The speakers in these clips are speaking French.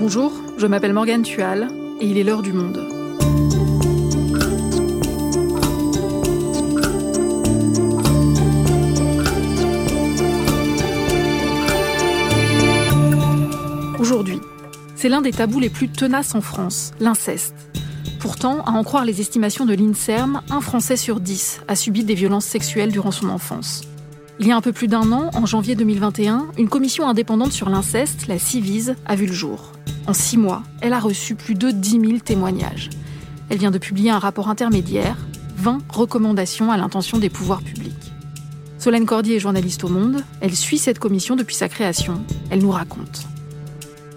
Bonjour, je m'appelle Morgane Tual et il est l'heure du monde. Aujourd'hui, c'est l'un des tabous les plus tenaces en France, l'inceste. Pourtant, à en croire les estimations de l'INSERM, un Français sur dix a subi des violences sexuelles durant son enfance. Il y a un peu plus d'un an, en janvier 2021, une commission indépendante sur l'inceste, la CIVISE, a vu le jour. En six mois, elle a reçu plus de 10 000 témoignages. Elle vient de publier un rapport intermédiaire, 20 recommandations à l'intention des pouvoirs publics. Solène Cordier est journaliste au Monde, elle suit cette commission depuis sa création, elle nous raconte.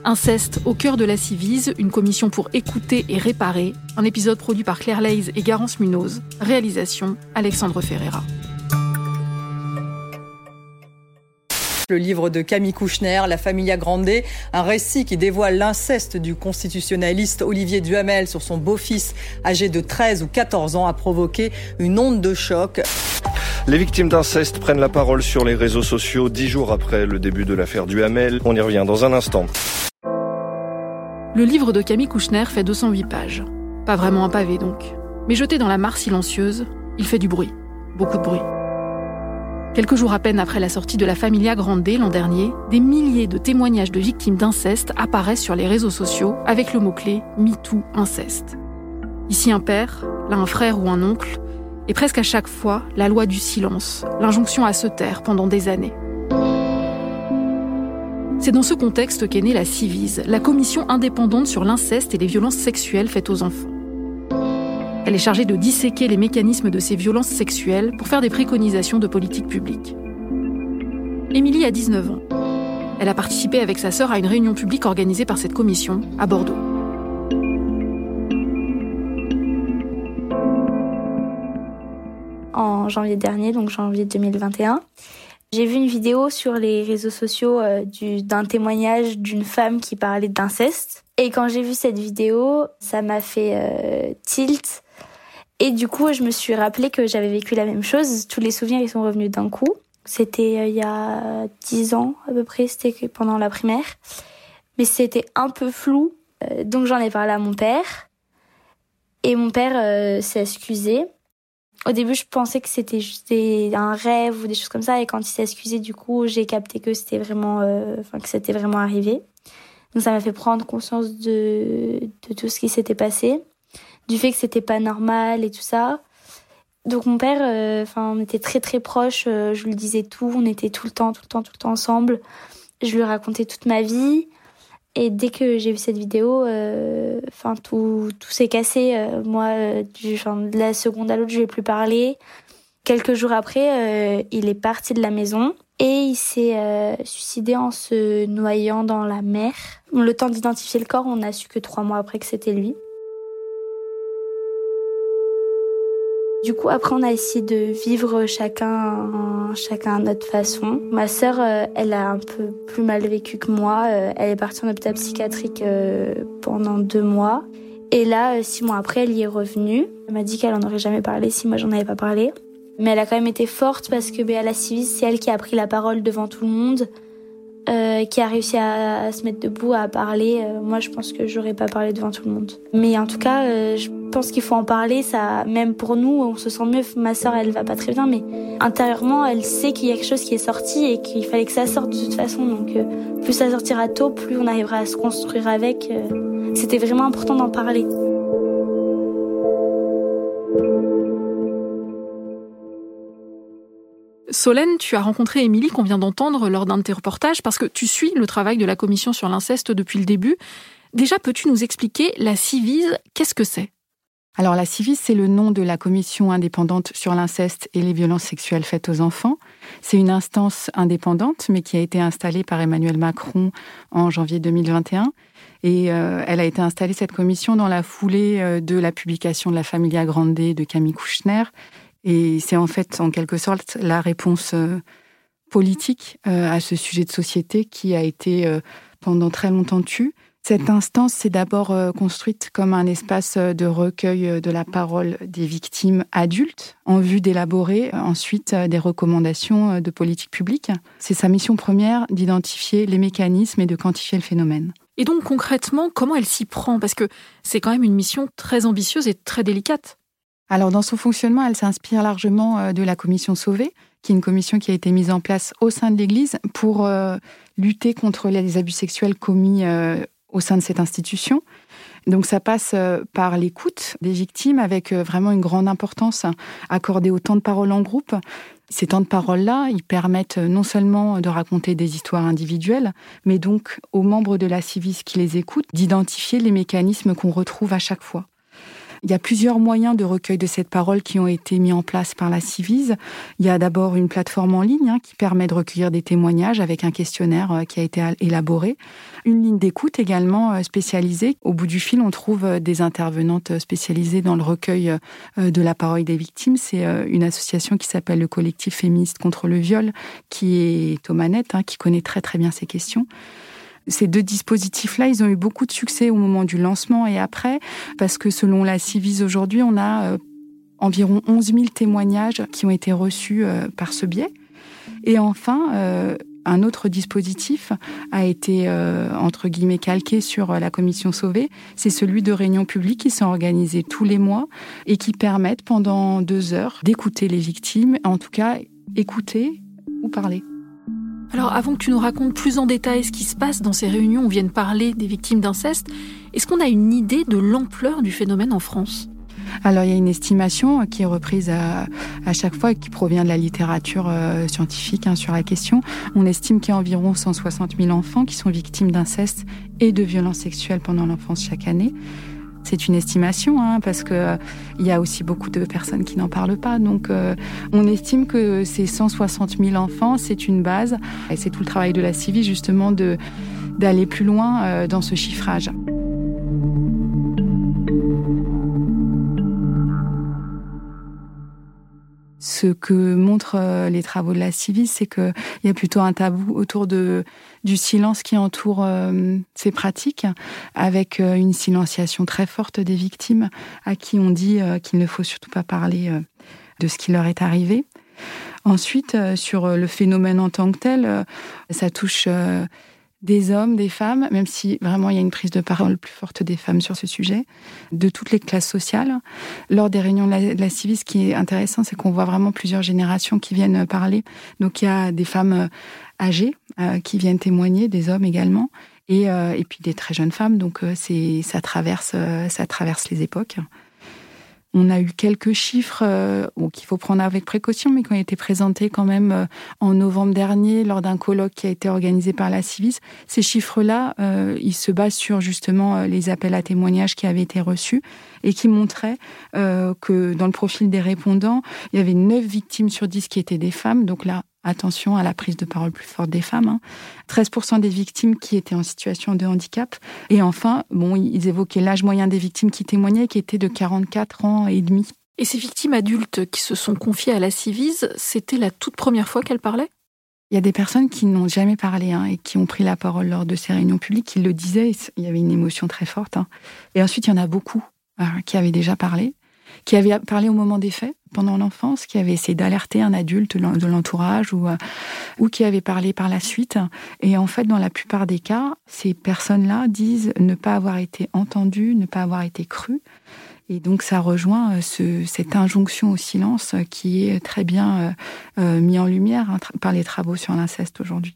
Inceste au cœur de la Civise, une commission pour écouter et réparer, un épisode produit par Claire Leys et Garance Munoz, réalisation Alexandre Ferreira. Le livre de Camille Kouchner, La Familia Grande, un récit qui dévoile l'inceste du constitutionnaliste Olivier Duhamel sur son beau-fils âgé de 13 ou 14 ans a provoqué une onde de choc. Les victimes d'inceste prennent la parole sur les réseaux sociaux dix jours après le début de l'affaire Duhamel. On y revient dans un instant. Le livre de Camille Kouchner fait 208 pages. Pas vraiment un pavé donc. Mais jeté dans la mare silencieuse, il fait du bruit. Beaucoup de bruit. Quelques jours à peine après la sortie de la Familia Grande l'an dernier, des milliers de témoignages de victimes d'inceste apparaissent sur les réseaux sociaux avec le mot-clé MeToo inceste. Ici un père, là un frère ou un oncle, et presque à chaque fois la loi du silence, l'injonction à se taire pendant des années. C'est dans ce contexte qu'est née la CIVISE, la commission indépendante sur l'inceste et les violences sexuelles faites aux enfants. Elle est chargée de disséquer les mécanismes de ces violences sexuelles pour faire des préconisations de politique publique. Émilie a 19 ans. Elle a participé avec sa sœur à une réunion publique organisée par cette commission à Bordeaux. En janvier dernier, donc janvier 2021, j'ai vu une vidéo sur les réseaux sociaux euh, d'un témoignage d'une femme qui parlait d'inceste. Et quand j'ai vu cette vidéo, ça m'a fait euh, tilt et du coup, je me suis rappelé que j'avais vécu la même chose. Tous les souvenirs, ils sont revenus d'un coup. C'était euh, il y a dix ans à peu près, c'était pendant la primaire. Mais c'était un peu flou. Euh, donc j'en ai parlé à mon père. Et mon père euh, s'est excusé. Au début, je pensais que c'était juste un rêve ou des choses comme ça. Et quand il s'est excusé, du coup, j'ai capté que c'était vraiment, enfin, que c'était vraiment arrivé. Donc ça m'a fait prendre conscience de, de tout ce qui s'était passé du fait que c'était pas normal et tout ça. Donc mon père, euh, enfin, on était très très proches. Euh, je lui disais tout. On était tout le temps, tout le temps, tout le temps ensemble. Je lui racontais toute ma vie. Et dès que j'ai vu cette vidéo, euh, enfin tout, tout s'est cassé. moi, du, de la seconde à l'autre, je lui ai plus parlé. Quelques jours après, il est parti de la maison et il s'est suicidé en se noyant dans la mer. Le temps d'identifier le corps, on a su que trois mois après que c'était lui. Du coup, après, on a essayé de vivre chacun, chacun à notre façon. Ma sœur, euh, elle a un peu plus mal vécu que moi. Euh, elle est partie en hôpital psychiatrique euh, pendant deux mois. Et là, six mois après, elle y est revenue. Elle m'a dit qu'elle en aurait jamais parlé si moi j'en avais pas parlé. Mais elle a quand même été forte parce que à la civile, c'est elle qui a pris la parole devant tout le monde. Qui a réussi à, se mettre debout, à parler. Moi, je pense que j'aurais pas parlé devant tout le monde. Mais en tout cas, je pense qu'il faut en parler. Ça, même pour nous, on se sent mieux. Ma sœur, elle va pas très bien, mais intérieurement, elle sait qu'il y a quelque chose qui est sorti et qu'il fallait que ça sorte de toute façon. Donc, plus ça sortira tôt, plus on arrivera à se construire avec. C'était vraiment important d'en parler. Solène, tu as rencontré Émilie qu'on vient d'entendre lors d'un de tes reportages parce que tu suis le travail de la commission sur l'inceste depuis le début. Déjà, peux-tu nous expliquer la CIVISE, qu'est-ce que c'est? Alors la CIVIS, c'est le nom de la commission indépendante sur l'inceste et les violences sexuelles faites aux enfants. C'est une instance indépendante, mais qui a été installée par Emmanuel Macron en janvier 2021. Et euh, elle a été installée, cette commission, dans la foulée euh, de la publication de La Familia Grande de Camille Kouchner et c'est en fait, en quelque sorte, la réponse euh, politique à ce sujet de société qui a été pendant très longtemps tue. Cette instance s'est d'abord construite comme un espace de recueil de la parole des victimes adultes en vue d'élaborer ensuite des recommandations de politique publique. C'est sa mission première d'identifier les mécanismes et de quantifier le phénomène. Et donc concrètement, comment elle s'y prend? Parce que c'est quand même une mission très ambitieuse et très délicate. Alors dans son fonctionnement, elle s'inspire largement euh, de la commission Sauvé, qui est une commission qui a été mise en place au sein de l'Église pour euh, lutter contre les abus sexuels commis euh, au sein de cette institution. Donc ça passe par l'écoute des victimes avec vraiment une grande importance accordée au temps de parole en groupe. Ces temps de parole-là, ils permettent non seulement de raconter des histoires individuelles, mais donc aux membres de la Civis qui les écoutent d'identifier les mécanismes qu'on retrouve à chaque fois. Il y a plusieurs moyens de recueil de cette parole qui ont été mis en place par la Civise. Il y a d'abord une plateforme en ligne hein, qui permet de recueillir des témoignages avec un questionnaire euh, qui a été élaboré. Une ligne d'écoute également euh, spécialisée. Au bout du fil, on trouve euh, des intervenantes spécialisées dans le recueil de la parole des victimes. C'est une association qui s'appelle le collectif féministe contre le viol, qui est aux manettes, hein, qui connaît très très bien ces questions. Ces deux dispositifs-là, ils ont eu beaucoup de succès au moment du lancement et après, parce que selon la Civise aujourd'hui, on a euh, environ 11 000 témoignages qui ont été reçus euh, par ce biais. Et enfin, euh, un autre dispositif a été, entre guillemets, calqué sur la commission Sauvée. C'est celui de réunions publiques qui sont organisées tous les mois et qui permettent pendant deux heures d'écouter les victimes, en tout cas écouter ou parler. Alors avant que tu nous racontes plus en détail ce qui se passe dans ces réunions où viennent parler des victimes d'inceste, est-ce qu'on a une idée de l'ampleur du phénomène en France? Alors il y a une estimation qui est reprise à, chaque fois et qui provient de la littérature euh, scientifique hein, sur la question. On estime qu'il y a environ 160 000 enfants qui sont victimes d'inceste et de violences sexuelles pendant l'enfance chaque année. C'est une estimation, hein, parce que euh, y a aussi beaucoup de personnes qui n'en parlent pas. Donc, euh, on estime que ces 160 000 enfants, c'est une base, et c'est tout le travail de la CIVI justement d'aller plus loin euh, dans ce chiffrage. Ce que montrent euh, les travaux de la Civis, c'est qu'il y a plutôt un tabou autour de, du silence qui entoure euh, ces pratiques, avec euh, une silenciation très forte des victimes à qui on dit qu'il ne faut surtout pas parler de ce qui leur est arrivé. Ensuite, sur le phénomène en tant que tel, ça touche des hommes, des femmes, même si vraiment il y a une prise de parole plus forte des femmes sur ce sujet, de toutes les classes sociales. Lors des réunions de la, de ce qui est intéressant, c'est qu'on voit vraiment plusieurs générations qui viennent parler. Donc il y a des femmes euh, âgées euh, qui viennent témoigner, des hommes également, et, euh, et puis des très jeunes femmes. Donc c'est ça traverse ça traverse les époques. On a eu quelques chiffres euh, qu'il faut prendre avec précaution, mais qui ont été présentés quand même euh, en novembre dernier lors d'un colloque qui a été organisé par la Civis. Ces chiffres-là, euh, ils se basent sur justement les appels à témoignages qui avaient été reçus et qui montraient que dans le profil des répondants, il y avait 9 victimes sur 10 qui étaient des femmes. Donc là, attention à la prise de parole plus forte des femmes. 13% hein. des victimes qui étaient en situation de handicap. Et enfin, bon, ils évoquaient l'âge moyen des victimes qui témoignaient, qui était de 44 ans et demi. Et ces victimes adultes qui se sont confiées à la Civise, c'était la toute première fois qu'elles parlaient? Il y a des personnes qui n'ont jamais parlé hein, et qui ont pris la parole lors de ces réunions publiques, qui le disaient, il y avait une émotion très forte. Hein. Et ensuite, il y en a beaucoup euh, qui avaient déjà parlé qui avait parlé au moment des faits, pendant l'enfance, qui avait essayé d'alerter un adulte de l'entourage ou, euh, ou qui avait parlé par la suite. Et en fait, dans la plupart des cas, ces personnes-là disent ne pas avoir été entendues, ne pas avoir été crues. Et donc ça rejoint euh, ce, cette injonction au silence qui est très bien euh, mis en lumière hein, par les travaux sur l'inceste aujourd'hui.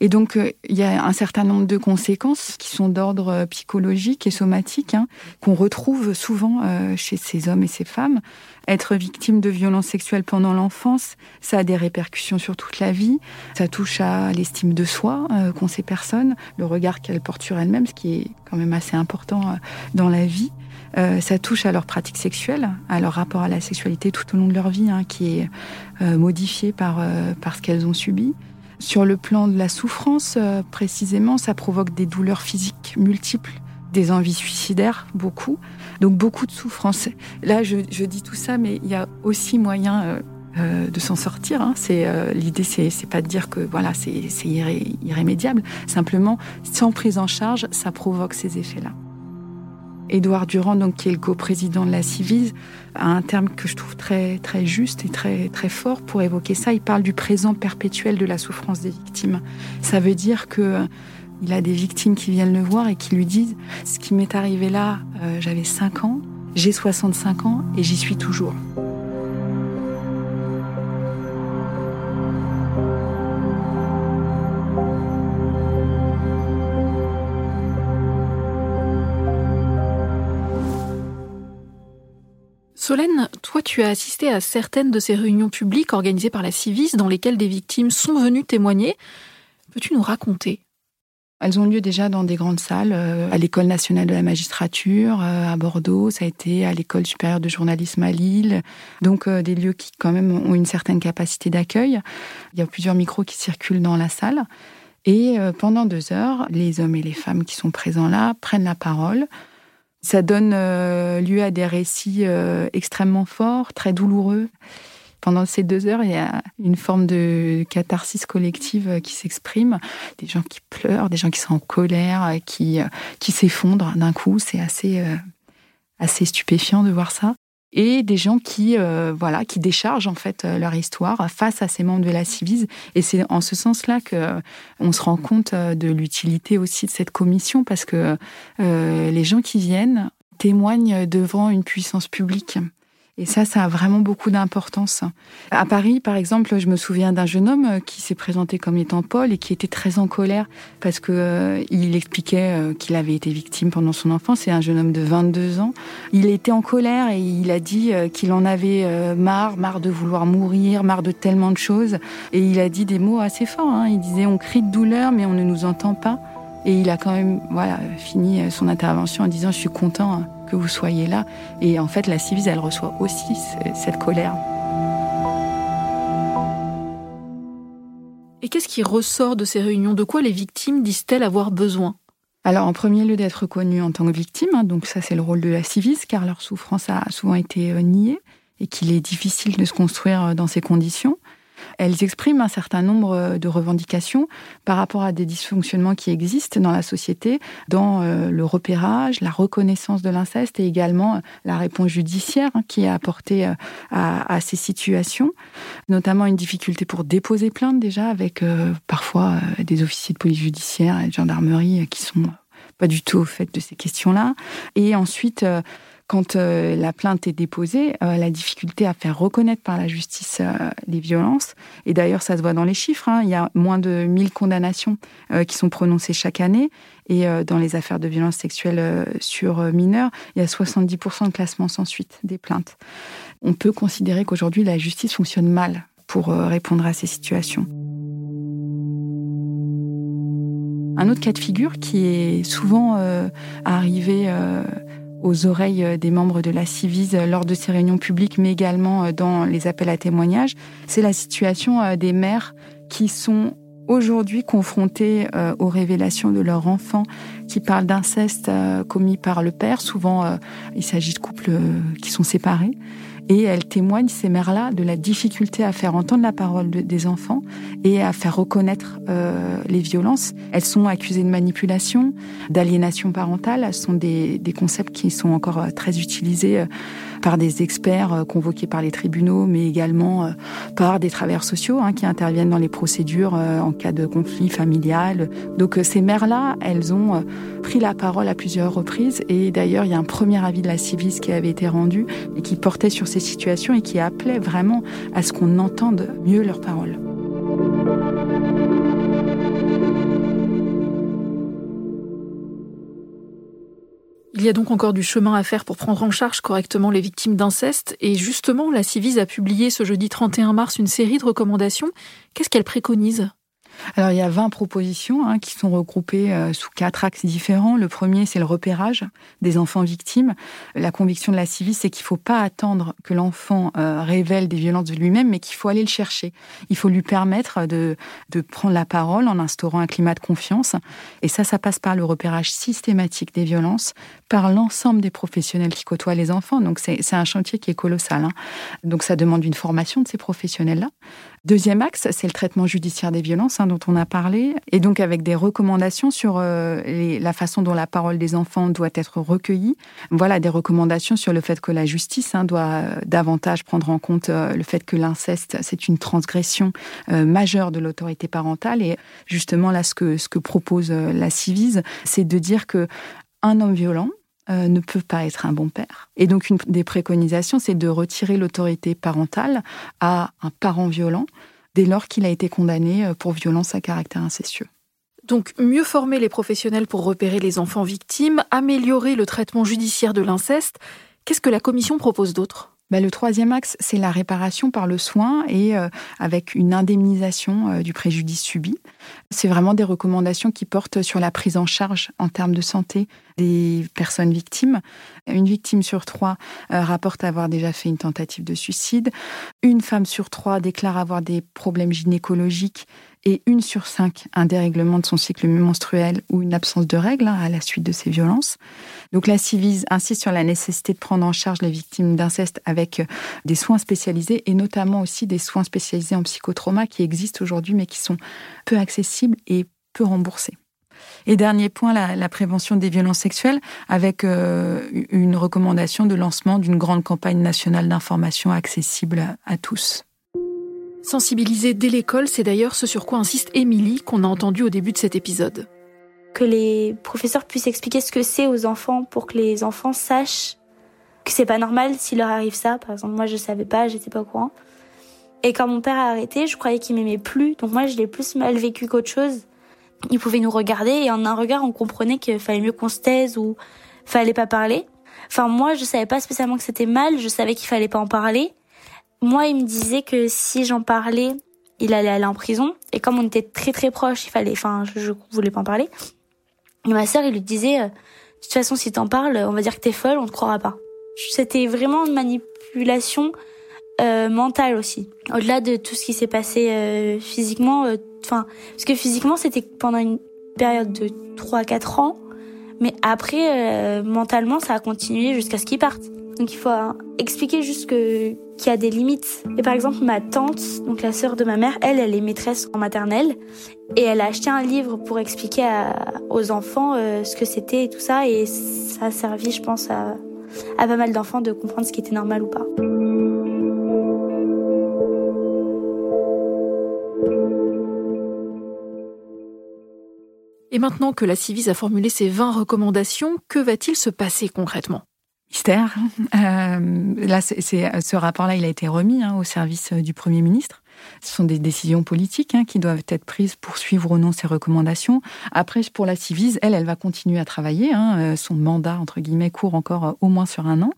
Et donc, euh, il y a un certain nombre de conséquences qui sont d'ordre euh, psychologique et somatique, hein, qu'on retrouve souvent euh, chez ces hommes et ces femmes. Être victime de violences sexuelles pendant l'enfance, ça a des répercussions sur toute la vie. Ça touche à l'estime de soi qu'ont ces personnes, le regard qu'elles portent sur elles-mêmes, ce qui est quand même assez important dans la vie. ça touche à leur pratique sexuelle, à leur rapport à la sexualité tout au long de leur vie, hein, qui est modifié par, par ce qu'elles ont subi. Sur le plan de la souffrance, euh, précisément, ça provoque des douleurs physiques multiples, des envies suicidaires, beaucoup. Donc beaucoup de souffrance. Là, je, dis tout ça, mais il y a aussi moyen euh, euh, de s'en sortir. Hein. C'est l'idée, c'est, pas de dire que voilà, c'est, irrémédiable. Simplement, sans prise en charge, ça provoque ces effets-là. Édouard Durand, donc, qui est le co-président de la Civise, a un terme que je trouve très, très juste et très, très fort pour évoquer ça. Il parle du présent perpétuel de la souffrance des victimes. Ça veut dire que Il a des victimes qui viennent le voir et qui lui disent Ce qui m'est arrivé là, euh, j'avais 5 ans, j'ai 65 ans et j'y suis toujours. Solène, toi tu as assisté à certaines de ces réunions publiques organisées par la Civis dans lesquelles des victimes sont venues témoigner. Peux-tu nous raconter? Elles ont lieu déjà dans des grandes salles, euh, à l'École nationale de la magistrature, euh, à Bordeaux, ça a été à l'École supérieure de journalisme à Lille. Donc euh, des lieux qui quand même ont une certaine capacité d'accueil. Il y a plusieurs micros qui circulent dans la salle. Et pendant deux heures, les hommes et les femmes qui sont présents là prennent la parole. Ça donne lieu à des récits extrêmement forts, très douloureux pendant ces deux heures, il y a une forme de catharsis collective qui s'exprime. Des gens qui pleurent, des gens qui sont en colère, qui, qui s'effondrent d'un coup. C'est assez, euh, assez stupéfiant de voir ça. Et des gens qui, euh, voilà, qui déchargent en fait euh, leur histoire face à ces membres de la Civise. Et c'est en ce sens-là que on se rend compte de l'utilité aussi de cette commission parce que les gens qui viennent témoignent devant une puissance publique. Et ça, ça a vraiment beaucoup d'importance. À Paris, par exemple, je me souviens d'un jeune homme qui s'est présenté comme étant Paul et qui était très en colère parce que euh, il expliquait euh, qu'il avait été victime pendant son enfance. C'est un jeune homme de 22 ans. Il était en colère et il a dit euh, qu'il en avait marre, marre de vouloir mourir, marre de tellement de choses. Et il a dit des mots assez forts. Hein. Il disait on crie de douleur mais on ne nous entend pas. Et il a quand même voilà, fini son intervention en disant Je suis content hein, que vous soyez là. Et en fait, la Civise, elle reçoit aussi cette colère. Et qu'est-ce qui ressort de ces réunions? De quoi les victimes disent-elles avoir besoin? Alors, en premier lieu, d'être reconnues en tant que victimes. Hein, donc, ça, c'est le rôle de la Civis, car leur souffrance a souvent été euh, niée et qu'il est difficile de se construire euh, dans ces conditions. Elles expriment un certain nombre euh, de revendications par rapport à des dysfonctionnements qui existent dans la société, dans euh, le repérage, la reconnaissance de l'inceste et également euh, la réponse judiciaire hein, qui est apportée à, ces situations, notamment une difficulté pour déposer plainte déjà avec parfois des officiers de police judiciaire et de gendarmerie qui sont pas du tout au fait de ces questions-là. Et ensuite, quand euh, la plainte est déposée, euh, la difficulté à faire reconnaître par la justice euh, les violences, et d'ailleurs ça se voit dans les chiffres, hein, il y a moins de 1000 condamnations qui sont prononcées chaque année, et dans les affaires de violences sexuelles sur mineurs, il y a 70% de classement sans suite des plaintes. On peut considérer qu'aujourd'hui la justice fonctionne mal pour répondre à ces situations. Un autre cas de figure qui est souvent arrivé aux oreilles euh, des membres de la Civise euh, lors de ces réunions publiques, mais également euh, dans les appels à témoignages, c'est la situation des mères qui sont aujourd'hui confrontées aux révélations de leurs enfants qui parlent d'inceste commis par le père. Souvent, il s'agit de couples qui sont séparés. Et elles témoignent, ces mères-là, de la difficulté à faire entendre la parole des enfants et à faire reconnaître euh, les violences. Elles sont accusées de manipulation, d'aliénation parentale. Ce sont des, des, concepts qui sont encore euh, très utilisés euh, par des experts euh, convoqués par les tribunaux, mais également par des travailleurs sociaux hein, qui interviennent dans les procédures en cas de conflit familial. Donc ces mères-là, elles ont pris la parole à plusieurs reprises. Et d'ailleurs, il y a un premier avis de la Civis qui avait été rendu et qui portait sur ces situations et qui appelait vraiment à ce qu'on entende mieux leurs paroles. Il y a donc encore du chemin à faire pour prendre en charge correctement les victimes d'inceste. Et justement, la Civis a publié ce jeudi 31 mars une série de recommandations. Qu'est-ce qu'elle préconise? Alors il y a 20 propositions hein, qui sont regroupées euh, sous quatre axes différents. Le premier, c'est le repérage des enfants victimes. La conviction de la CIVI, c'est qu'il ne faut pas attendre que l'enfant euh, révèle des violences de lui-même, mais qu'il faut aller le chercher. Il faut lui permettre de, de prendre la parole en instaurant un climat de confiance. Et ça, ça passe par le repérage systématique des violences, par l'ensemble des professionnels qui côtoient les enfants. Donc c'est un chantier qui est colossal. Hein. Donc ça demande une formation de ces professionnels-là. Deuxième axe, c'est le traitement judiciaire des violences hein, dont on a parlé, et donc avec des recommandations sur euh, la façon dont la parole des enfants doit être recueillie. Voilà, des recommandations sur le fait que la justice hein, doit euh, davantage prendre en compte euh, le fait que l'inceste, c'est une transgression majeure de l'autorité parentale. Et justement, là, ce que, ce que propose la Civise, c'est de dire que un homme violent, euh, ne peut pas être un bon père. Et donc une des préconisations, c'est de retirer l'autorité parentale à un parent violent dès lors qu'il a été condamné euh, pour violence à caractère incestueux. Donc mieux former les professionnels pour repérer les enfants victimes, améliorer le traitement judiciaire de l'inceste. Qu'est-ce que la Commission propose d'autre? Bah, le troisième axe, c'est la réparation par le soin et euh, avec une indemnisation euh, du préjudice subi. C'est vraiment des recommandations qui portent sur la prise en charge en termes de santé des personnes victimes. Une victime sur trois euh, rapporte avoir déjà fait une tentative de suicide. Une femme sur trois déclare avoir des problèmes gynécologiques et une sur cinq un dérèglement de son cycle menstruel ou une absence de règles hein, à la suite de ces violences. Donc la Civise insiste sur la nécessité de prendre en charge les victimes d'inceste euh, des soins spécialisés et notamment aussi des soins spécialisés en psychotrauma qui existent aujourd'hui mais qui sont peu accessibles et peu remboursés. Et dernier point, la, prévention des violences sexuelles, avec euh, une recommandation de lancement d'une grande campagne nationale d'information accessible à tous. Sensibiliser dès l'école, c'est d'ailleurs ce sur quoi insiste Émilie, qu'on a entendu au début de cet épisode. Que les professeurs puissent expliquer ce que c'est aux enfants pour que les enfants sachent que c'est pas normal s'il leur arrive ça. Par exemple, moi je savais pas, j'étais pas au courant. Et quand mon père a arrêté, je croyais qu'il m'aimait plus, donc moi je l'ai plus mal vécu qu'autre chose. Il pouvait nous regarder et en un regard on comprenait qu'il fallait mieux qu'on se taise ou fallait pas parler. Enfin moi je savais pas spécialement que c'était mal, je savais qu'il fallait pas en parler. Moi, il me disait que si j'en parlais, il allait aller en prison. Et comme on était très très proches, il fallait, enfin, je, je voulais pas en parler. Et ma sœur, il lui disait, euh, de toute façon, si t'en parles, on va dire que t'es folle, on te croira pas. C'était vraiment une manipulation euh, mentale aussi. Au-delà de tout ce qui s'est passé euh, physiquement, euh, enfin, parce que physiquement, c'était pendant une période de 3-4 ans. Mais après, mentalement, ça a continué jusqu'à ce qu'il parte. Donc il faut expliquer juste que qu'il y a des limites. Et par exemple, ma tante, donc la sœur de ma mère, elle, elle est maîtresse en maternelle et elle a acheté un livre pour expliquer aux enfants euh, ce que c'était et tout ça et ça a servi, je pense, à, à pas mal d'enfants de comprendre ce qui était normal ou pas. Et maintenant que la Civise a formulé ses 20 recommandations, que va-t-il se passer concrètement? Mystère. Euh, là, c'est, ce rapport-là, il a été remis hein, au service euh, du Premier ministre. Ce sont des décisions politiques hein, qui doivent être prises pour suivre ou non ces recommandations. Après, pour la Civise, elle, elle va continuer à travailler. Hein. Euh, son mandat, entre guillemets, court encore euh, au moins sur un an.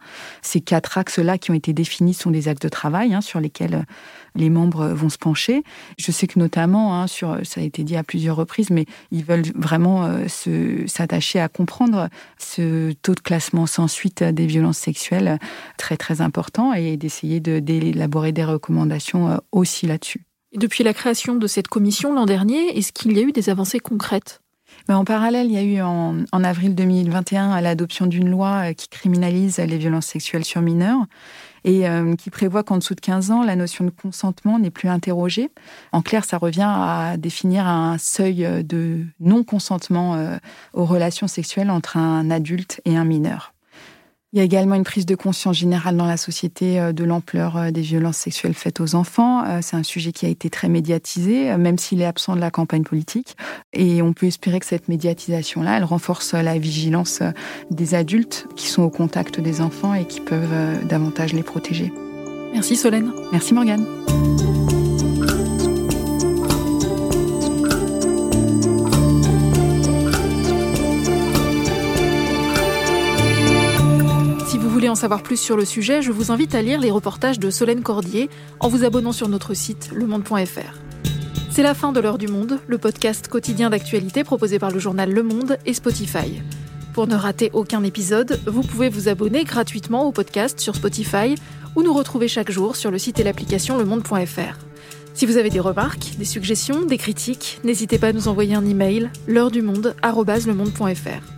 Ces quatre axes-là qui ont été définis sont des axes de travail hein, sur lesquels euh, les membres vont se pencher. Je sais que notamment, ça a été dit à plusieurs reprises, mais ils veulent vraiment s'attacher à comprendre ce taux de classement sans suite des violences sexuelles très très important et d'essayer d'élaborer des recommandations aussi Depuis la création de cette commission l'an dernier, est-ce qu'il y a eu des avancées concrètes? Ben, en parallèle, il y a eu en, avril 2021 l'adoption d'une loi euh, qui criminalise les violences sexuelles sur mineurs et euh, qui prévoit qu'en dessous de 15 ans, la notion de consentement n'est plus interrogée. En clair, ça revient à définir un seuil de non-consentement euh, aux relations sexuelles entre un adulte et un mineur. Il y a également une prise de conscience générale dans la société euh, de l'ampleur euh, des violences sexuelles faites aux enfants. Euh, c'est un sujet qui a été très médiatisé, même s'il est absent de la campagne politique. Et on peut espérer que cette médiatisation-là, elle renforce la vigilance des adultes qui sont au contact des enfants et qui peuvent davantage les protéger. Merci Solène. Merci Morgane. Voulez en savoir plus sur le sujet, je vous invite à lire les reportages de Solène Cordier en vous abonnant sur notre site lemonde.fr. C'est la fin de l'heure du monde, le podcast quotidien d'actualité proposé par le journal Le Monde et Spotify. Pour ne rater aucun épisode, vous pouvez vous abonner gratuitement au podcast sur Spotify ou nous retrouver chaque jour sur le site et l'application lemonde.fr. Si vous avez des remarques, des suggestions, des critiques, n'hésitez pas à nous envoyer un email l'heure du monde@lemonde.fr.